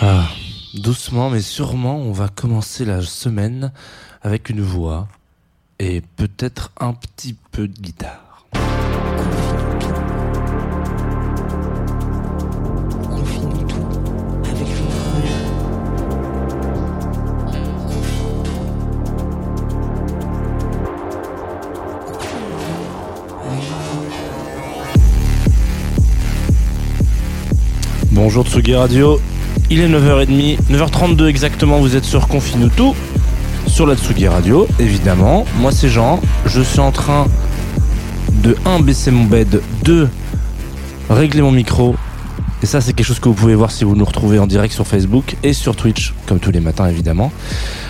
Ah, doucement mais sûrement, on va commencer la semaine avec une voix et peut-être un petit peu de guitare. Bonjour Tsugi Radio, il est 9h30, 9h32 exactement, vous êtes sur Confine tout, sur la Tsugi Radio, évidemment. Moi c'est Jean, je suis en train de 1 baisser mon bed, 2 régler mon micro. Et ça c'est quelque chose que vous pouvez voir si vous nous retrouvez en direct sur Facebook et sur Twitch, comme tous les matins évidemment.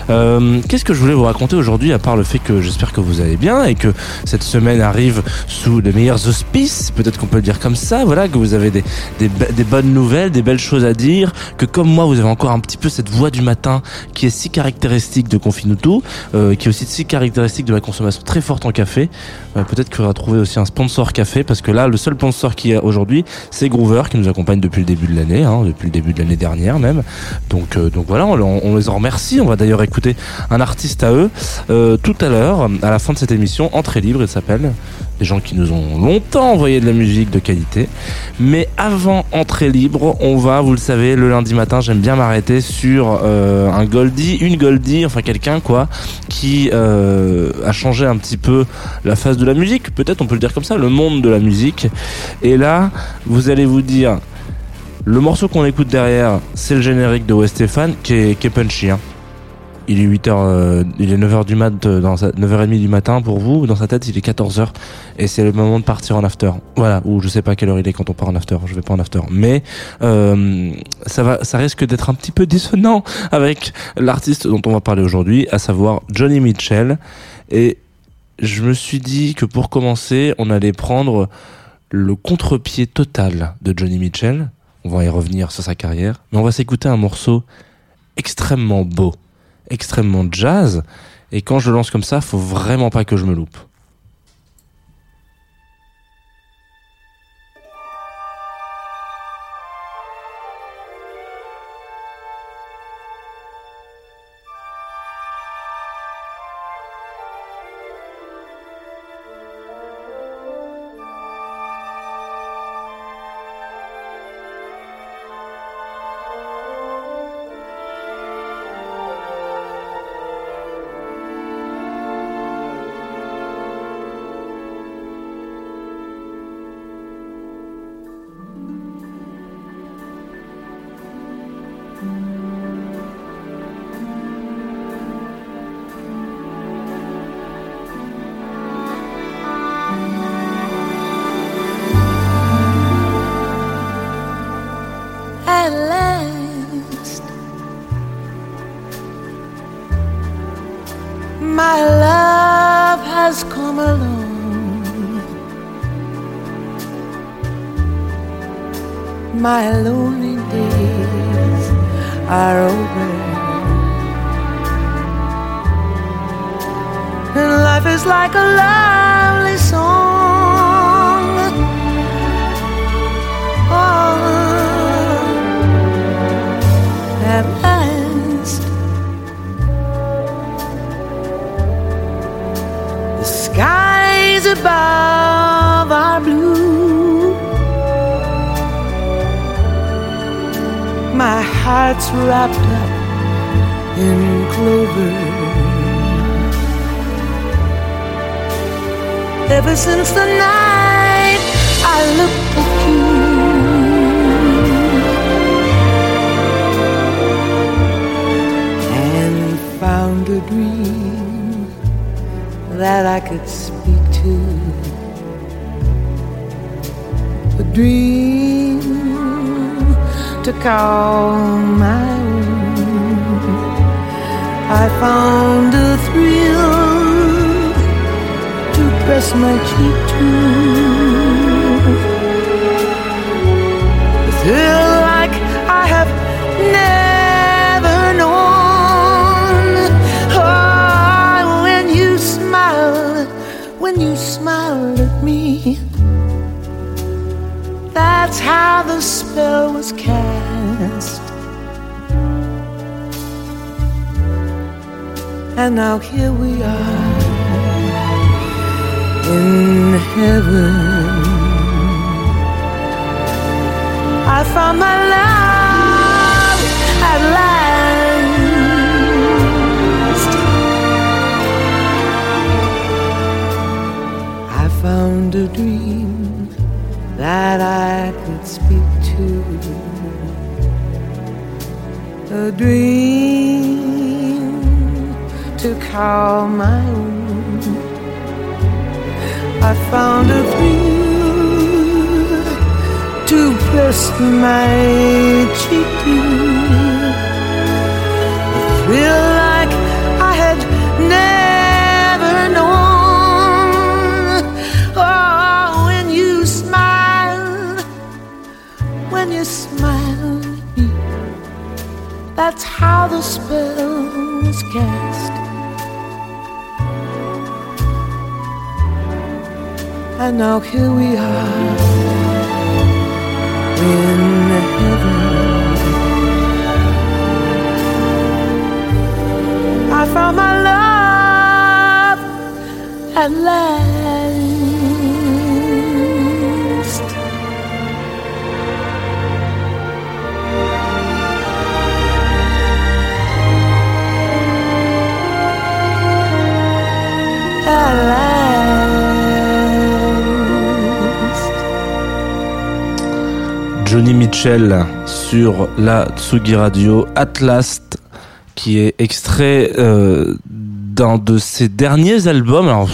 Euh, Qu'est-ce que je voulais vous raconter aujourd'hui, à part le fait que j'espère que vous allez bien et que cette semaine arrive sous les meilleurs auspices, peut-être qu'on peut le dire comme ça, voilà, que vous avez des, des, des bonnes nouvelles, des belles choses à dire, que comme moi vous avez encore un petit peu cette voix du matin qui est si caractéristique de Confinuto, euh, qui est aussi si caractéristique de la consommation très forte en café. Euh, peut-être qu'il faudra trouver aussi un sponsor café, parce que là, le seul sponsor qu'il y a aujourd'hui, c'est Groover qui nous accompagne depuis le début de l'année, hein, depuis le début de l'année dernière même. Donc, euh, donc voilà, on, les en remercie. On va d'ailleurs écouter un artiste à eux euh, tout à l'heure, à la fin de cette émission, Entrée libre, il s'appelle. Des gens qui nous ont longtemps envoyé de la musique de qualité. Mais avant Entrée libre, on va, vous le savez, le lundi matin, j'aime bien m'arrêter sur euh, un Goldie, une Goldie, enfin quelqu'un quoi, qui a changé un petit peu la face de la musique, peut-être on peut le dire comme ça, le monde de la musique. Et là, vous allez vous dire, le morceau qu'on écoute derrière, c'est le générique de West Stéphane qui est, qui est punchy. Hein. Il est 8h, euh, il est 9h du mat, euh, dans sa, 9h30 du matin pour vous. Dans sa tête, il est 14h. Et c'est le moment de partir en after. Voilà. Ou je sais pas quelle heure il est quand on part en after. Je vais pas en after. Mais, euh, ça va, ça risque d'être un petit peu dissonant avec l'artiste dont on va parler aujourd'hui, à savoir Johnny Mitchell. Et je me suis dit que pour commencer, on allait prendre le contre-pied total de Johnny Mitchell. On va y revenir sur sa carrière. Mais on va s'écouter un morceau extrêmement beau, extrêmement jazz. Et quand je lance comme ça, faut vraiment pas que je me loupe. My lonely days are over. And life is like a lovely song. Oh, at last. The skies above heart's wrapped up in clover. Ever since the night I looked at you, and found a dream that I could speak to. A dream to call my own. I found a thrill to press my cheek to. A thrill like I have never known. Oh, when you smiled, when you smiled at me. That's how the spell was And now here we are in heaven. I found my love at last. I found a dream that I could speak to. A dream call my own. I found a thrill to press my cheek to. A thrill like I had never known. Oh, when you smile, when you smile at me, that's how the spell is cast. And now here we are in heaven. I found my love at last. Johnny Mitchell sur la Tsugi Radio Atlas qui est extrait euh, d'un de ses derniers albums. Alors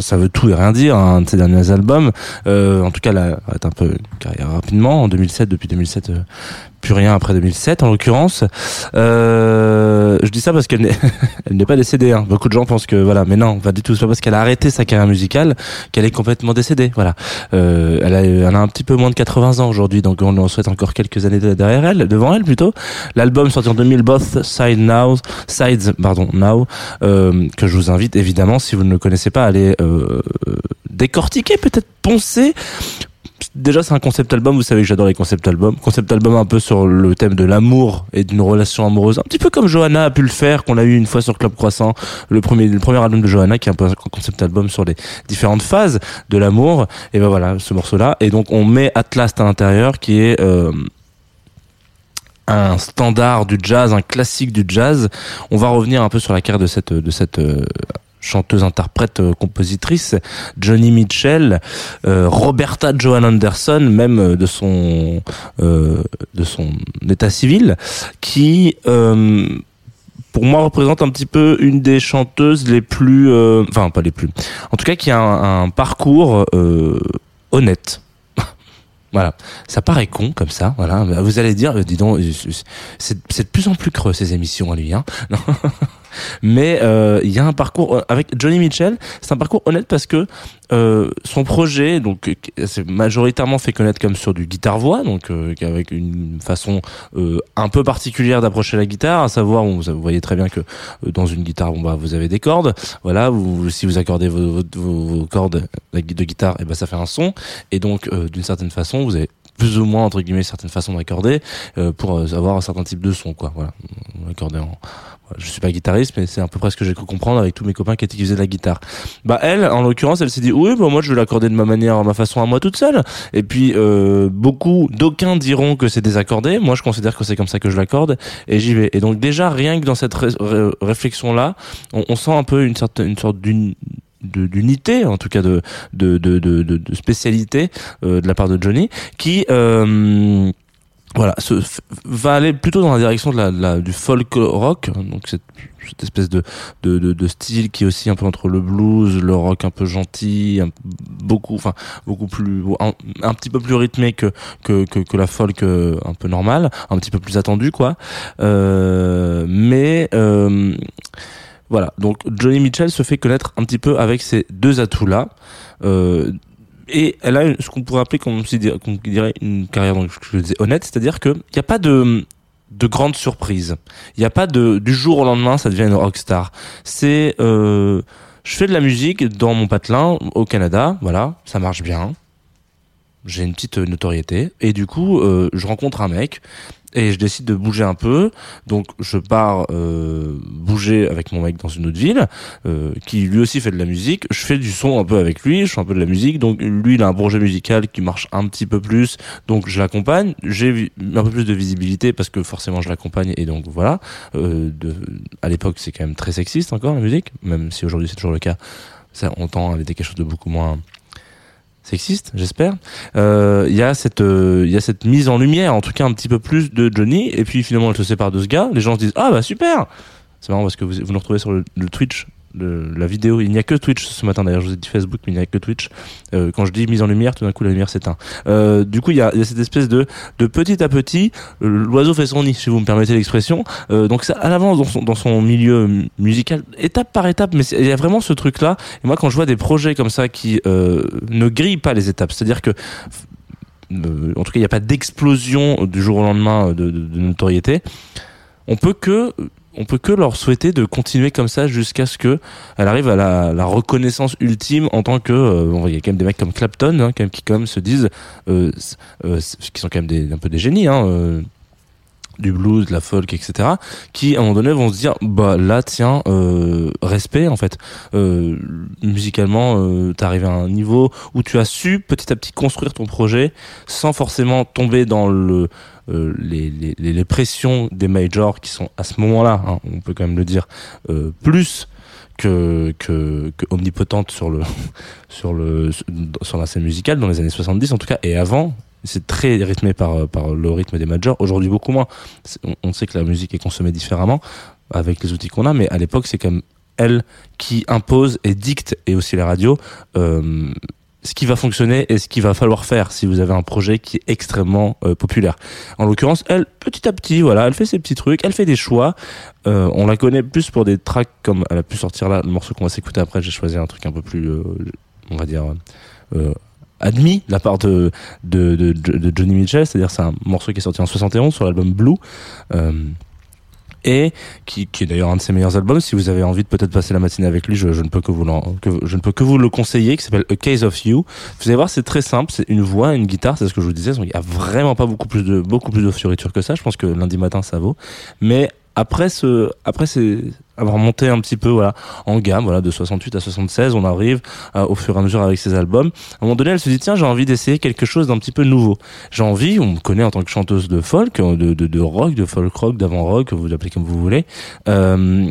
ça, veut tout et rien dire un de ses derniers albums. Euh, en tout cas là un peu carrière rapidement en 2007 depuis 2007 euh, plus rien après 2007 en l'occurrence. Euh, je dis ça parce qu'elle n'est pas décédée hein. beaucoup de gens pensent que voilà. Mais non pas du tout. C'est pas parce qu'elle a arrêté sa carrière musicale qu'elle est complètement décédée voilà. Euh, elle, a, un petit peu moins de 80 ans aujourd'hui donc on en souhaite encore quelques années de- derrière elle devant elle plutôt. L'album sorti en 2000 Both Sides Now Sides pardon Now euh, que je vous invite évidemment si vous ne le connaissez pas à aller décortiquer peut-être poncer Déjà, c'est un concept album. Vous savez que j'adore les concept albums. Concept album un peu sur le thème de l'amour et d'une relation amoureuse. Un petit peu comme Johanna a pu le faire, qu'on a eu une fois sur Club Croissant. Le premier, le premier album de Johanna, qui est un peu un concept album sur les différentes phases de l'amour. Et ben voilà, ce morceau-là. Et donc, on met Atlas à l'intérieur, qui est, euh, un standard du jazz, un classique du jazz. On va revenir un peu sur la carrière de cette, de cette, euh, chanteuse, interprète, euh, compositrice, Johnny Mitchell, euh, Roberta Joan Anderson, même euh, de son de son état civil, qui pour moi représente un petit peu une des chanteuses les plus, enfin pas les plus, en tout cas qui a un, parcours honnête. Voilà, ça paraît con comme ça. Voilà, vous allez dire, dis donc, c'est de plus en plus creux ces émissions à lui. Hein Non. Mais euh, il y a un parcours euh, avec Johnny Mitchell. C'est un parcours honnête parce que euh, son projet, donc, c'est majoritairement fait connaître comme sur du guitare voix, donc avec une façon un peu particulière d'approcher la guitare, à savoir, vous voyez très bien que dans une guitare, bon, bah, vous avez des cordes. Voilà, si vous accordez vos, cordes de guitare, et ben ça fait un son. Et donc, d'une certaine façon, vous avez plus ou moins entre guillemets certaines façons d'accorder euh, pour euh, avoir un certain type de son quoi. Voilà. Accorder en je suis pas guitariste mais c'est à peu près ce que j'ai cru comprendre avec tous mes copains qui étaient qui faisaient de la guitare. Bah elle en l'occurrence elle s'est dit oui bah moi je vais l'accorder de ma manière ma façon à moi toute seule. Et puis euh, beaucoup d'aucuns diront que c'est désaccordé. Moi je considère que c'est comme ça que je l'accorde et j'y vais. Et donc déjà rien que dans cette ré- ré- réflexion là on, on sent un peu une sorte une sorte d'une d'unité en tout cas de de de de, spécialité euh, de la part de Johnny qui euh, voilà va aller plutôt dans la direction de la, du folk rock donc cette, espèce de, de, de, style qui est aussi un peu entre le blues le rock un peu gentil un- beaucoup enfin beaucoup plus un, petit peu plus rythmé que que, que, la folk euh, un peu normale un petit peu plus attendue quoi. Mais voilà, donc Johnny Mitchell se fait connaître un petit peu avec ces deux atouts-là. Euh, et elle a ce qu'on pourrait appeler, comme on dirait, une carrière, honnête, c'est-à-dire qu'il n'y a pas de de grandes surprises. Il n'y a pas de du jour au lendemain, ça devient une rockstar. C'est euh, je fais de la musique dans mon patelin au Canada, voilà, ça marche bien. J'ai une petite notoriété et du coup, euh, je rencontre un mec et je décide de bouger un peu. Donc je pars euh, bouger avec mon mec dans une autre ville euh, qui lui aussi fait de la musique. Je fais du son un peu avec lui, je fais un peu de la musique. Donc lui il a un projet musical qui marche un petit peu plus, donc je l'accompagne. J'ai un peu plus de visibilité parce que forcément je l'accompagne et donc voilà. Euh, de, à l'époque c'est quand même très sexiste encore la musique, même si aujourd'hui c'est toujours le cas. Ça, on tend à quelque chose de beaucoup moins sexiste, j'espère. Euh, Il y a cette, euh, il y a cette mise en lumière, en tout cas un petit peu plus de Johnny. Et puis finalement, elle se sépare de ce gars. Les gens se disent ah bah super. C'est marrant parce que vous, vous nous retrouvez sur le Twitch. La vidéo, il n'y a que Twitch ce matin d'ailleurs, je vous ai dit Facebook, mais il n'y a que Twitch. Euh, quand je dis mise en lumière, tout d'un coup la lumière s'éteint. Euh, du coup, il y a, cette espèce de, de petit à petit, euh, l'oiseau fait son nid, si vous me permettez l'expression. Donc à l'avance dans son, dans son milieu mu- musical, étape par étape, mais il y a vraiment ce truc-là. Et moi, quand je vois des projets comme ça qui ne grillent pas les étapes, c'est-à-dire que en tout cas, il n'y a pas d'explosion du jour au lendemain de, de- de notoriété. On peut que on peut que leur souhaiter de continuer comme ça jusqu'à ce que elle arrive à la, reconnaissance ultime en tant que euh, il y a quand même des mecs comme Clapton hein, quand même, qui quand même se disent euh, euh, qui sont quand même un peu des génies hein, du blues, de la folk, etc. Qui à un moment donné vont se dire bah là tiens respect en fait musicalement euh, arrivé à un niveau où tu as su petit à petit construire ton projet sans forcément tomber dans le euh, les, les, les- pressions des majors qui sont à ce moment-là, hein, on peut quand même le dire, euh, plus que, que, que omnipotente sur le sur le sur la scène musicale dans les années 70 en tout cas et avant c'est très rythmé par par le rythme des majors aujourd'hui beaucoup moins. On, sait que la musique est consommée différemment avec les outils qu'on a mais à l'époque c'est comme elle qui impose et dicte et aussi la radio euh, ce qui va fonctionner et ce qu'il va falloir faire si vous avez un projet qui est extrêmement euh, populaire. En l'occurrence, elle, petit à petit, voilà, elle fait ses petits trucs, elle fait des choix. Euh, on la connaît plus pour des tracks comme elle a pu sortir là, le morceau qu'on va s'écouter après. J'ai choisi un truc un peu plus, euh, on va dire, admis de la part de, de Johnny Mitchell, c'est-à-dire c'est un morceau qui est sorti en 71 sur l'album Blue. Et qui, qui est d'ailleurs un de ses meilleurs albums. Si vous avez envie de peut-être passer la matinée avec lui, je, je ne peux que vous que, je ne peux que vous le conseiller, qui s'appelle A Case of You. Vous allez voir, c'est très simple, c'est une voix, une guitare, c'est ce que je vous disais. Il y a vraiment pas beaucoup plus de beaucoup plus de fioritures que ça. Je pense que lundi matin ça vaut. Mais après ce, après c'est avoir monté un petit peu voilà en gamme, voilà de 68 à 76, on arrive à- au fur et à mesure avec ses albums. À un moment donné, elle se dit tiens, j'ai envie d'essayer quelque chose d'un petit peu nouveau. J'ai envie, on me connaît en tant que chanteuse de folk, de, de, de rock, de folk rock, d'avant rock, vous l'appelez comme vous voulez. Euh,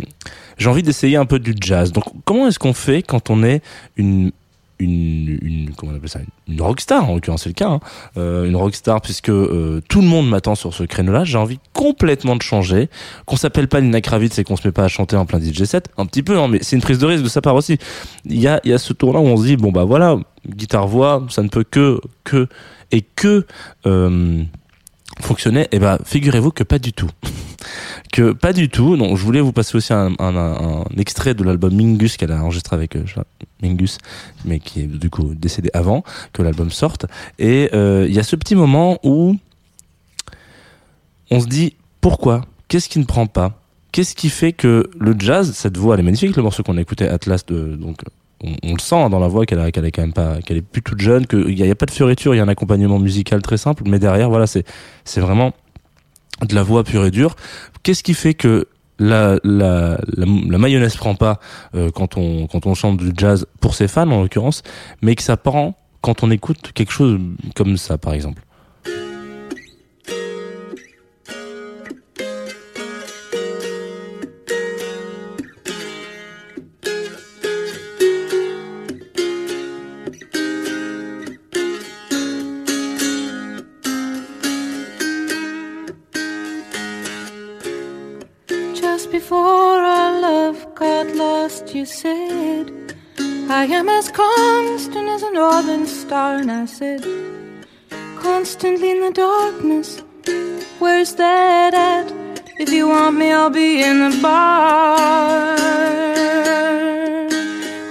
j'ai envie d'essayer un peu du jazz. Donc, comment est-ce qu'on fait quand on est une une, une comment on appelle ça une rockstar en l'occurrence c'est le cas hein. Euh, une rockstar puisque euh, tout le monde m'attend sur ce créneau là j'ai envie complètement de changer qu'on s'appelle pas Nina Kravitz et qu'on se met pas à chanter en plein DJ set. Un petit peu hein, mais c'est une prise de risque de sa part aussi. Il y a y a ce tour là où on se dit bon bah voilà guitare voix ça ne peut que que et que euh, fonctionner. Et ben figurez-vous que pas du tout que pas du tout. Donc, je voulais vous passer aussi un, extrait de l'album Mingus qu'elle a enregistré avec euh, Mingus, mais qui est du coup décédé avant que l'album sorte. Et euh, il y a ce petit moment où on se dit pourquoi? Qu'est-ce qui ne prend pas? Qu'est-ce qui fait que le jazz, cette voix, elle est magnifique, le morceau qu'on a écouté, Atlas, de, donc on, on le sent hein, dans la voix qu'elle est quand même pas, qu'elle est plus toute jeune, qu'il n'y a pas de fioriture, il y a un accompagnement musical très simple, mais derrière, voilà, c'est, c'est vraiment de la voix pure et dure. Qu'est-ce qui fait que la, la, la, mayonnaise prend pas euh, quand on quand on chante du jazz pour ses fans en l'occurrence, mais que ça prend quand on écoute quelque chose comme ça par exemple? Said, Constantly in the darkness, where's that at? If you want me, I'll be in the bar.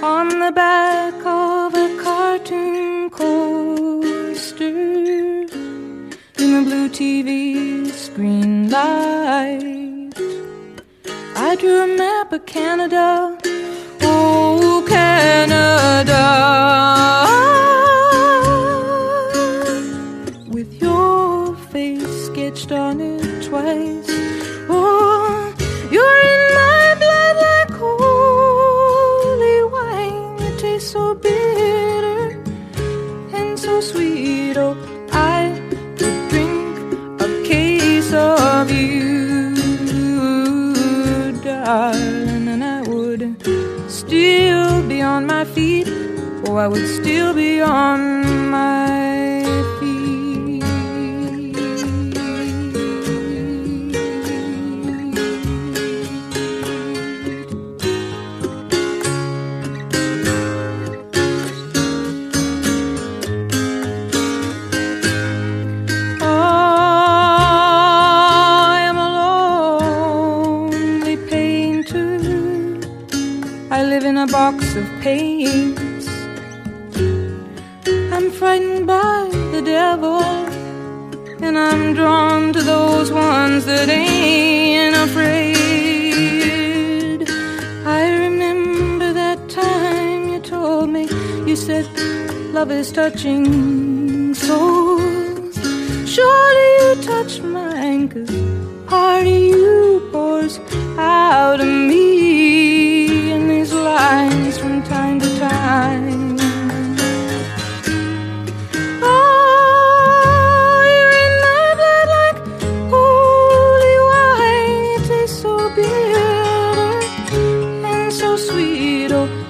On the back of a cartoon coaster in the blue TV screen light. I drew a map of Canada. Oh, Canada. I would still be on my feet. I am a lonely painter. I live in a box of paints. Frightened by the devil, and I'm drawn to those ones that ain't afraid. I remember that time you told me, you said, love is touching souls. Surely you touched mine, cause part of you pours out of me sweet. Oh,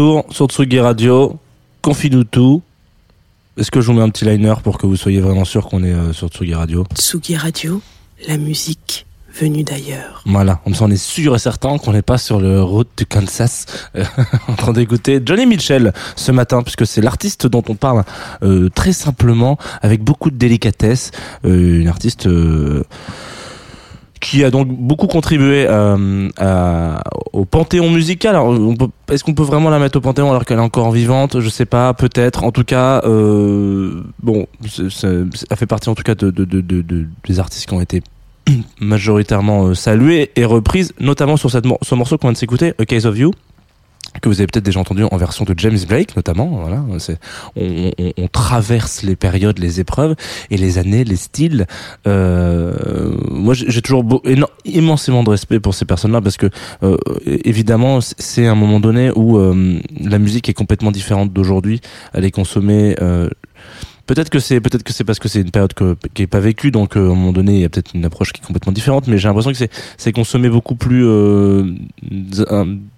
retour sur Tsugi Radio, confie-nous tout. Est-ce que je vous mets un petit liner pour que vous soyez vraiment sûr qu'on est euh, sur Tsugi Radio? Tsugi Radio, la musique venu d'ailleurs. Voilà, comme ça on est sûr et certain qu'on n'est pas sur le route du Kansas euh, en train d'écouter Johnny Mitchell ce matin, puisque c'est l'artiste dont on parle euh, très simplement, avec beaucoup de délicatesse, une artiste qui a donc beaucoup contribué euh, au panthéon musical. Alors, est-ce qu'on peut vraiment la mettre au panthéon alors qu'elle est encore vivante? Je sais pas, peut-être. En tout cas, euh, bon, elle fait partie en tout cas de, de, de, de- de- des artistes qui ont été majoritairement euh, salués et reprises, notamment sur ce morceau qu'on vient de s'écouter, A Case of You que vous avez peut-être déjà entendu en version de James Blake notamment voilà on, on- on traverse les périodes les épreuves et les années les styles. Euh, moi j'ai toujours beau, immensément de respect pour ces personnes là parce que euh, évidemment c'est- un moment donné où euh, la musique est complètement différente d'aujourd'hui. Elle est consommée euh, Peut-être que c'est peut-être que c'est parce que c'est une période que, qui est pas vécue donc euh, à un moment donné il y a peut-être une approche qui est complètement différente mais j'ai l'impression que c'est c'est consommé beaucoup plus euh,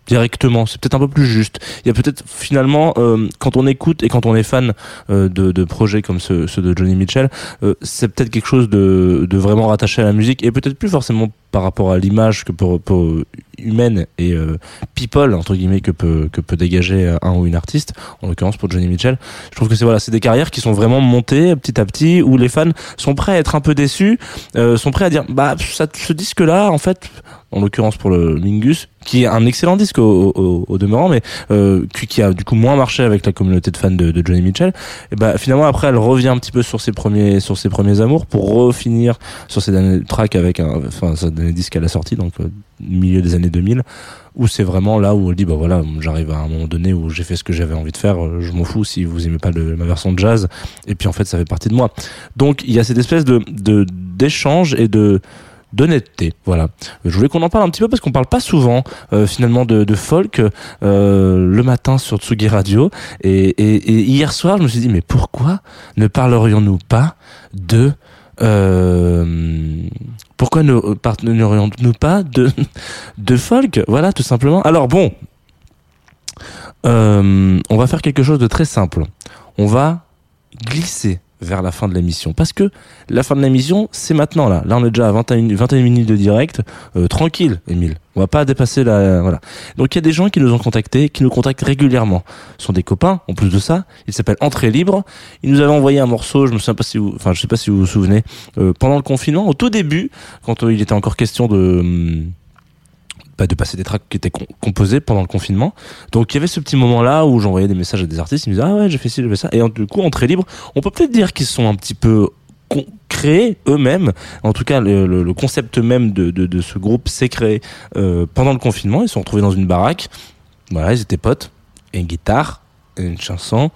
directement c'est peut-être un peu plus juste. Il y a peut-être finalement euh, quand on écoute et quand on est fan euh, de, de projets comme ceux, de Johnny Mitchell euh, c'est peut-être quelque chose de, de vraiment rattaché à la musique et peut-être plus forcément par rapport à l'image que peut, peut- humaine et euh, people entre guillemets que peut que peut dégager un ou une artiste en l'occurrence pour Johnny Mitchell. Je trouve que c'est voilà c'est des carrières qui sont vraiment montées petit à petit où les fans sont prêts à être un peu déçus euh, sont prêts à dire bah ça, ce disque là en fait en l'occurrence pour le Mingus qui est un excellent disque au, au, au demeurant mais euh, qui, a du coup moins marché avec la communauté de fans de, de Johnny Mitchell. Et bah finalement après elle revient un petit peu sur ses premiers sur ses premiers amours pour refinir sur ses derniers tracks avec un enfin ses derniers disques à la sortie donc euh, milieu des années 2000 où c'est vraiment là où elle dit bah voilà j'arrive à un moment donné où j'ai fait ce que j'avais envie de faire euh, je m'en fous si vous aimez pas ma version de jazz. Et puis en fait ça fait partie de moi. Donc il y a cette espèce de d'échange et de d'honnêteté. Voilà. Je voulais qu'on en parle un petit peu parce qu'on parle pas souvent euh, finalement de, folk euh, le matin sur Tsugi Radio. Et, hier soir je me suis dit mais pourquoi ne parlerions-nous pas de euh, pourquoi ne parlerions-nous pas de de folk? Voilà tout simplement. Alors bon euh, on va faire quelque chose de très simple. On va glisser vers la fin de l'émission. Parce que la fin de l'émission c'est maintenant là. Là on est déjà à 21, 21 minutes de direct. Euh, tranquille Émile. On va pas dépasser la voilà. Donc il y a des gens qui nous ont contactés qui nous contactent régulièrement. Ce sont des copains en plus de ça. Il s'appelle Entrée libre. Il nous avait envoyé un morceau je me souviens pas si vous enfin je sais pas si vous vous souvenez. Euh, pendant le confinement au tout début quand euh, il était encore question de hum, de passer des tracks qui étaient com- composés pendant le confinement. Donc il y avait ce petit moment-là où j'envoyais des messages à des artistes, ils me disaient ah ouais j'ai fait ci, j'ai fait ça. Et euh, du coup en très libre, on peut peut-être dire qu'ils sont un petit peu créés eux-mêmes. En tout cas le, concept même de, de, de ce groupe s'est créé euh, pendant le confinement. Ils se sont retrouvés dans une baraque. Voilà, ils étaient potes, et une guitare, et une chanson.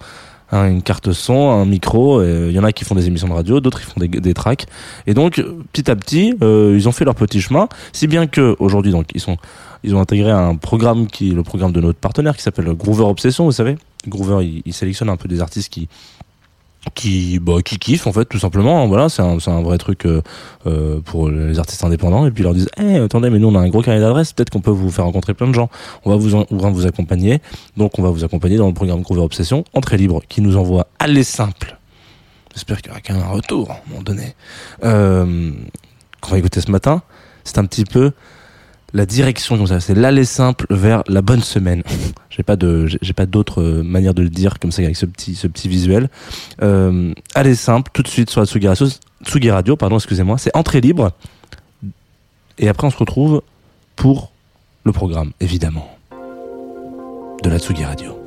Hein, une carte son, un micro, euh, il y en a qui font des émissions de radio, d'autres ils font des, des tracks. Et donc euh, petit à petit, euh, ils ont fait leur petit chemin, si bien que aujourd'hui donc ils sont ils ont intégré un programme qui est le programme de notre partenaire qui s'appelle Groover Obsession, vous savez. Groover, il, il sélectionne un peu des artistes qui qui bah, qui kiffent en fait tout simplement. Voilà c'est un, un vrai truc euh, euh, pour les artistes indépendants. Et puis ils leur disent hey, attendez mais nous on a un gros carnet d'adresses. Peut-être qu'on peut vous faire rencontrer plein de gens. On va vous vous accompagner. Donc on va vous accompagner dans le programme Groover Obsession entrée libre qui nous envoie aller simple. J'espère qu'il y aura quand même un retour à un moment donné. Euh, qu'on va écouter ce matin. C'est un petit peu la direction comme ça c'est l'aller simple vers la bonne semaine. J'ai pas de j'ai pas d'autre euh, manière de le dire comme ça avec ce petit ce petit visuel. Euh, allez simple tout de suite sur la Tsugi Radio, Tsugi Radio pardon excusez-moi c'est entrée libre. Et après on se retrouve pour le programme évidemment de la Tsugi Radio